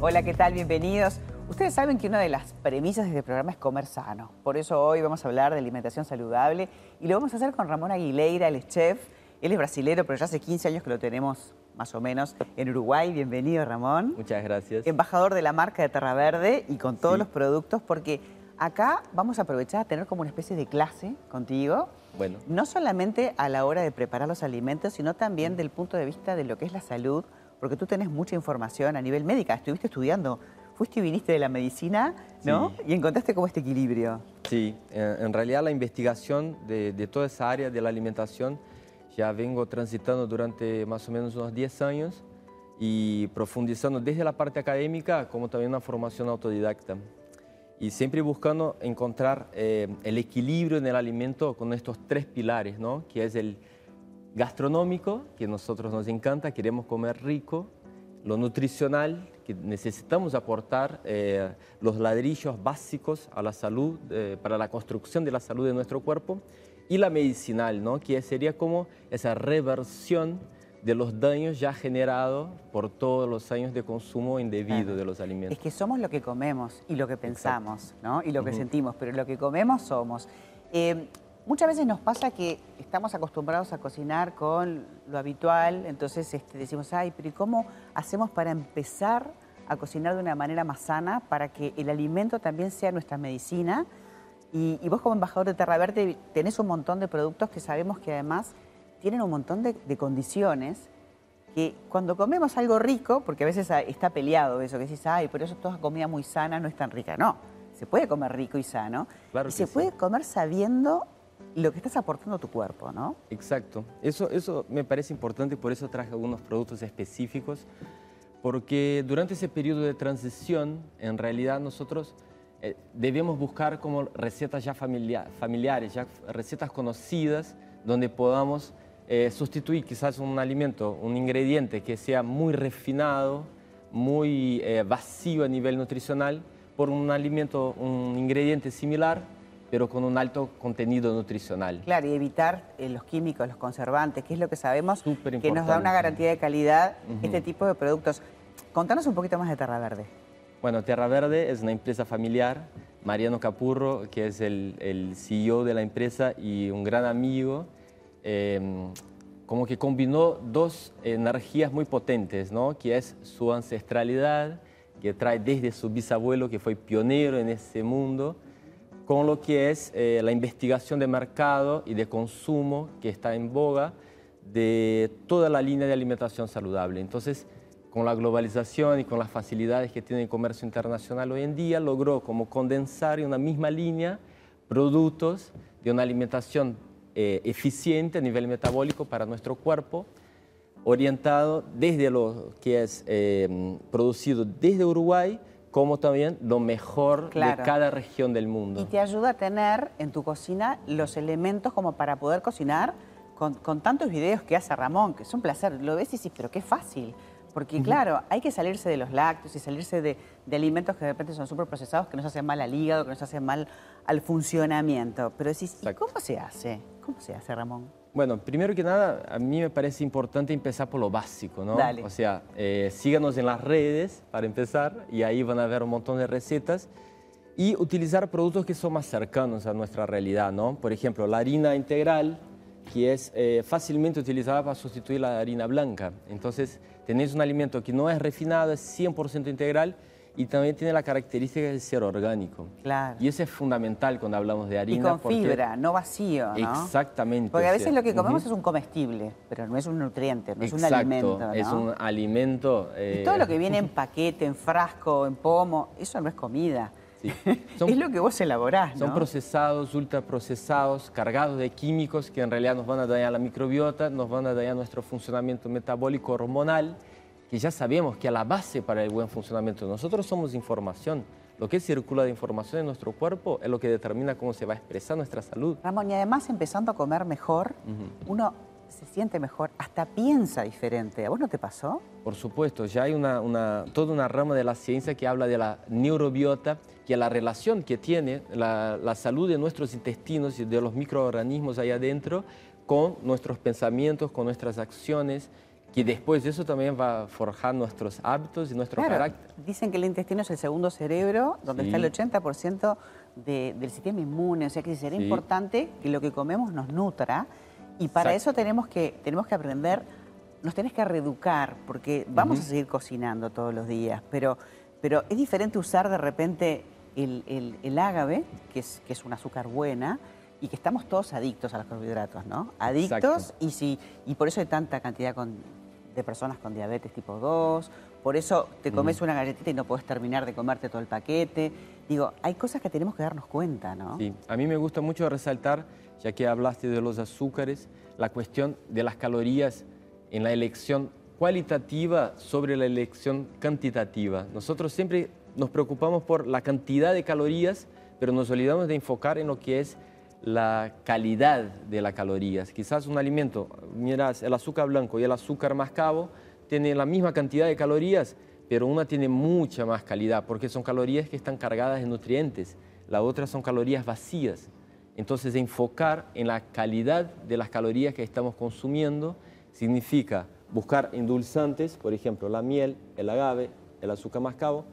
Hola, ¿qué tal? Bienvenidos. Ustedes saben que una de las premisas de este programa es comer sano. Por eso hoy vamos a hablar de alimentación saludable y lo vamos a hacer con Ramón Aguilera, es chef. Él es brasilero, pero ya hace 15 años que lo tenemos más o menos en Uruguay. Bienvenido, Ramón. Muchas gracias. Embajador de la marca de Terra Verde y con todos los productos, porque acá vamos a aprovechar a tener como una especie de clase contigo. Bueno. No solamente a la hora de preparar los alimentos, sino también del punto de vista de lo que es la salud, porque tú tenés mucha información a nivel médica, estuviste estudiando, fuiste y viniste de la medicina, ¿no? Y encontraste como este equilibrio. Sí, en realidad la investigación de, toda esa área de la alimentación ya vengo transitando durante más o menos unos 10 años y profundizando desde la parte académica como también una formación autodidacta. Y siempre buscando encontrar eh, el equilibrio en el alimento con estos tres pilares, ¿no? Que es el gastronómico, que a nosotros nos encanta, queremos comer rico, lo nutricional, que necesitamos aportar eh, los ladrillos básicos a la salud, eh, para la construcción de la salud de nuestro cuerpo, y la medicinal, ¿no? que sería como esa reversión de los daños ya generados por todos los años de consumo indebido de los alimentos. Es que somos lo que comemos y lo que pensamos, ¿no? Y lo que sentimos, pero lo que comemos somos. Eh, Muchas veces nos pasa que estamos acostumbrados a cocinar con lo habitual, entonces este, decimos, ay, pero ¿y cómo hacemos para empezar a cocinar de una manera más sana para que el alimento también sea nuestra medicina? Y, vos como embajador de Terra Verde tenés un montón de productos que sabemos que además tienen un montón de, condiciones que cuando comemos algo rico, porque a veces está peleado eso, que decís, ay, pero eso toda comida muy sana no es tan rica. No, se puede comer rico y sano. y se puede comer sabiendo lo que estás aportando a tu cuerpo, ¿no? Exacto. Eso, eso me parece importante y por eso traje algunos productos específicos, porque durante ese periodo de transición, en realidad nosotros eh, debemos buscar como recetas ya familiares, ya recetas conocidas, donde podamos eh, sustituir quizás un alimento, un ingrediente que sea muy refinado, muy eh, vacío a nivel nutricional, por un alimento, un ingrediente similar pero con un alto contenido nutricional. Claro, y evitar eh, los químicos, los conservantes, que es lo que sabemos que nos da una garantía de calidad este tipo de productos. Contanos un poquito más de Terra Verde. Bueno, Terra Verde es una empresa familiar. Mariano Capurro, que es el, CEO de la empresa y un gran amigo, em, como que combinó dos energías muy potentes, ¿no? que es su ancestralidad, que trae desde su bisabuelo, que fue pionero en ese mundo, con lo que es eh, la investigación de mercado y de consumo que está en boga de toda la línea de alimentación saludable. Entonces, con la globalización y con las facilidades que tiene el comercio internacional hoy en día, logró como condensar en una misma línea productos de una alimentación eh, eficiente a nivel metabólico para nuestro cuerpo, orientado desde lo que es eh, producido desde Uruguay como también lo mejor de cada región del mundo. Y te ayuda a tener en tu cocina los elementos como para poder cocinar con, tantos videos que hace Ramón, que es un placer. Lo ves y dices, pero qué fácil. Porque claro, hay que salirse de los lácteos y salirse de, alimentos que de repente son súper procesados, que nos hacen mal al hígado, que nos hacen mal al funcionamiento. Pero decís, ¿y cómo se hace? ¿Cómo se hace, Ramón? Bueno, primero que nada, a mí me parece importante empezar por lo básico, ¿no? Dale. O sea, eh, síganos en las redes para empezar y ahí van a ver un montón de recetas y utilizar productos que son más cercanos a nuestra realidad, ¿no? Por ejemplo, la harina integral, que es eh, fácilmente utilizada para sustituir la harina blanca. Entonces, tenéis un alimento que no es refinado, es 100% integral y también tiene la característica de ser orgánico. Claro. Y eso es fundamental cuando hablamos de harina. Y con fibra, no vacío, ¿no? Exactamente. Porque a veces lo que comemos es un comestible, pero no es un nutriente, no es un alimento. ¿no? es un alimento... Y todo lo que viene en paquete, en frasco, en pomo, eso no es comida. Sí. es lo que vos elaborás, ¿no? Son procesados, ultraprocesados, cargados de químicos que en realidad nos van a dañar la microbiota, nos van a dañar nuestro funcionamiento metabólico hormonal que ya sabemos que a la base para el buen funcionamiento nosotros somos información. Lo que circula de información en nuestro cuerpo es lo que determina cómo se va a expresar nuestra salud. Ramón, y además empezando a comer mejor, uno se siente mejor, hasta piensa diferente. ¿A vos no te pasó? Por supuesto, ya hay una, toda una rama de la ciencia que habla de la neurobiota, que es la relación que tiene la, la salud de nuestros intestinos y de los microorganismos ahí adentro con nuestros pensamientos, con nuestras acciones y después de eso también va a forjar nuestros hábitos y nuestro carácter. Dicen que el intestino es el segundo cerebro, donde está el 80% del sistema inmune, o sea que sería importante que lo que comemos nos nutra y para eso tenemos que, tenemos que aprender, nos tenés que reeducar, porque vamos a seguir cocinando todos los días, pero, pero es diferente usar de repente el, el, ágave, que es, que es un azúcar buena, y que estamos todos adictos a los carbohidratos, ¿no? Adictos y, si, y por eso hay tanta cantidad con, de personas con diabetes tipo 2, por eso te comes una galletita y no puedes terminar de comerte todo el paquete. Digo, hay cosas que tenemos que darnos cuenta, ¿no? Sí, a mí me gusta mucho resaltar, ya que hablaste de los azúcares, la cuestión de las calorías en la elección cualitativa sobre la elección cantitativa. Nosotros siempre nos preocupamos por la cantidad de calorías, pero nos olvidamos de enfocar en lo que es la calidad de las calorías. Quizás un alimento, miras, el azúcar blanco y el azúcar mascabo tienen la misma cantidad de calorías, pero una tiene mucha más calidad porque son calorías que están cargadas de nutrientes, la otra son calorías vacías. Entonces, enfocar en la calidad de las calorías que estamos consumiendo significa buscar endulzantes, por ejemplo, la miel, el agave, el azúcar mascabo,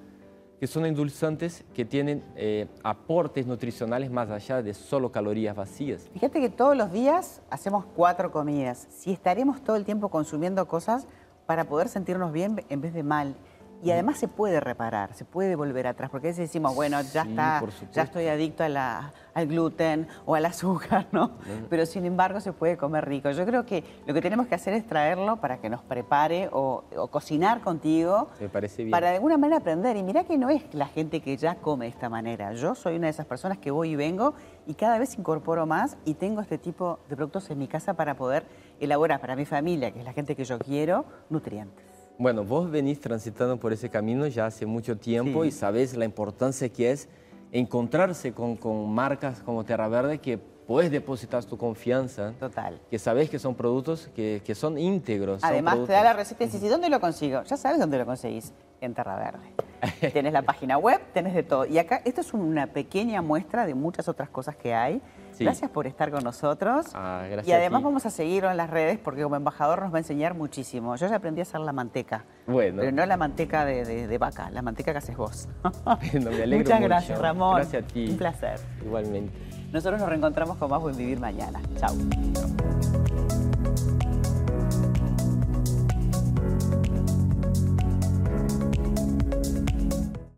que son endulzantes que tienen eh, aportes nutricionales más allá de solo calorías vacías. Fíjate que todos los días hacemos cuatro comidas. Si estaremos todo el tiempo consumiendo cosas para poder sentirnos bien en vez de mal. Y además se puede reparar, se puede volver atrás, porque a veces decimos, bueno, ya está, ya estoy adicto al gluten o al azúcar, ¿no? Pero sin embargo se puede comer rico. Yo creo que lo que tenemos que hacer es traerlo para que nos prepare o, cocinar contigo. Me parece bien. Para de alguna manera aprender. Y mira que no es la gente que ya come de esta manera. Yo soy una de esas personas que voy y vengo y cada vez incorporo más y tengo este tipo de productos en mi casa para poder elaborar para mi familia, que es la gente que yo quiero, nutrientes. Bueno, vos venís transitando por ese camino ya hace mucho tiempo y sabés la importancia que es encontrarse con, marcas como Terra Verde que puedes depositar tu confianza. Total. Que sabes que son productos que, son íntegros. Además, te da la receta y dices, ¿dónde lo consigo? Ya sabes dónde lo conseguís, en Terra Verde. tienes la página web, tenés de todo. Y acá, esto es una pequeña muestra de muchas otras cosas que hay. Gracias por estar con nosotros. Ah, y además vamos a seguirlo en las redes porque como embajador nos va a enseñar muchísimo. Yo ya aprendí a hacer la manteca. Bueno. Pero no la manteca de, vaca, la manteca que haces vos. me alegro Muchas gracias, Ramón. Gracias a ti. Un placer. Igualmente. Nosotros nos reencontramos con más Buen Vivir mañana. Chao.